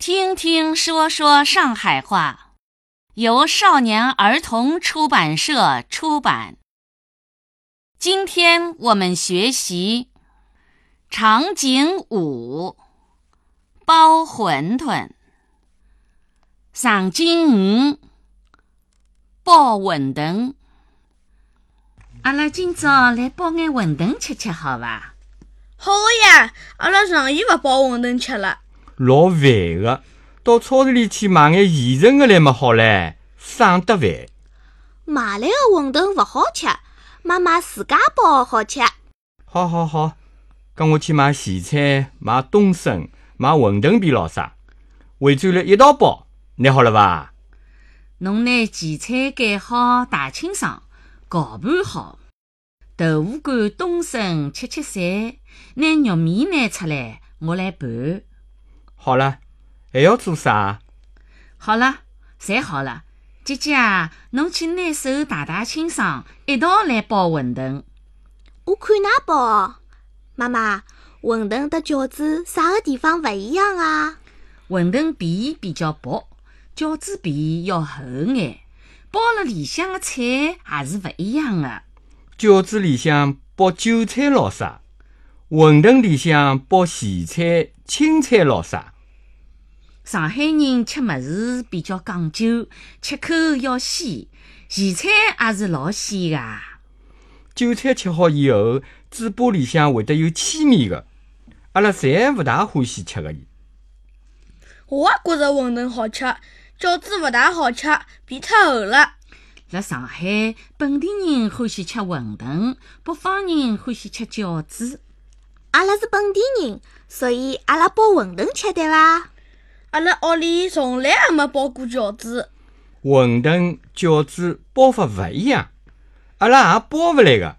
听听说说上海话，由少年儿童出版社出版。今天我们学习场景五：包馄饨。场景五：包馄饨。阿拉今朝来包眼馄饨吃吃，好伐？好呀，阿拉上夜勿包馄饨吃了。老烦个，到超市里去买眼现成个来么好唻，省得烦。买来个馄饨勿好吃，妈妈自家包好吃。好好好，跟我去买咸菜、买冬笋、买馄饨皮咾啥，回转来一道包，拿好了伐？侬拿荠菜改好，大清爽，搅拌好。豆腐干、冬笋切切散，拿肉面拿出来，我来拌。好了，还要做啥？好了，侪好了。姐姐啊，侬去拿手洗洗清爽，一道来包馄饨。我看㑚包。妈妈，馄饨和饺子啥个地方勿一样啊？馄饨皮比较薄，饺子皮要厚眼，包了里向的菜也是勿一样的。饺子里向包韭菜咾啥，馄饨里向包咸菜、青菜咾啥。上海人吃物事比较讲究，吃口要鲜，咸菜也是老鲜的。韭菜吃好以后，嘴巴里向会得有气味的，阿拉侪勿大欢喜吃个伊。我也觉着馄饨好吃，饺子勿大好吃，皮太厚了。辣上海，本地人欢喜吃馄饨，北方人欢喜吃饺子。阿拉是本地人，所以阿拉包馄饨吃，对伐？阿拉屋里从来也没包过饺子。馄饨、饺子包法勿一样，阿拉也包勿来个。